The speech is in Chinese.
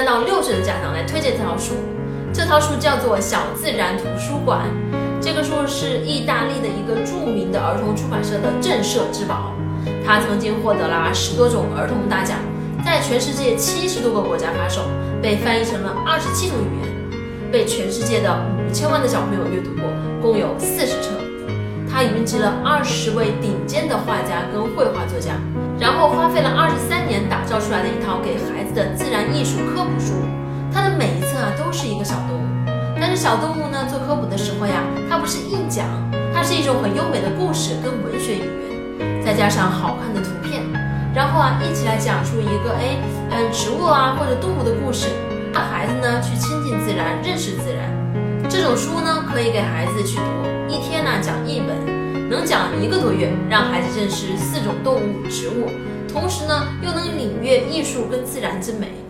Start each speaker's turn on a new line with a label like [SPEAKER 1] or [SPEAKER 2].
[SPEAKER 1] 三到六岁的家长来推荐这套书。这套书叫做《小自然图书馆》，这个书是意大利的一个著名的儿童出版社的镇社之宝。它曾经获得了十多种儿童大奖，在全世界七十多个国家发售，被翻译成了二十七种语言，被全世界的五千万的小朋友阅读过，共有四十册。它云集了二十位顶尖的画家跟绘画作家，然后花费了二十三年打造出来的一套给孩子的自然艺术科普书。它的每一册啊都是一个小动物，但是小动物呢做科普的时候呀，它不是硬讲，它是一种很优美的故事跟文学语言，再加上好看的图片，然后啊一起来讲述一个哎嗯植物啊或者动物的故事，让孩子呢去亲近自然，认识自然。这种书呢可以给孩子去读，一天呢讲一本，能讲一个多月，让孩子认识四种动物、植物，同时呢又能领略艺术跟自然之美。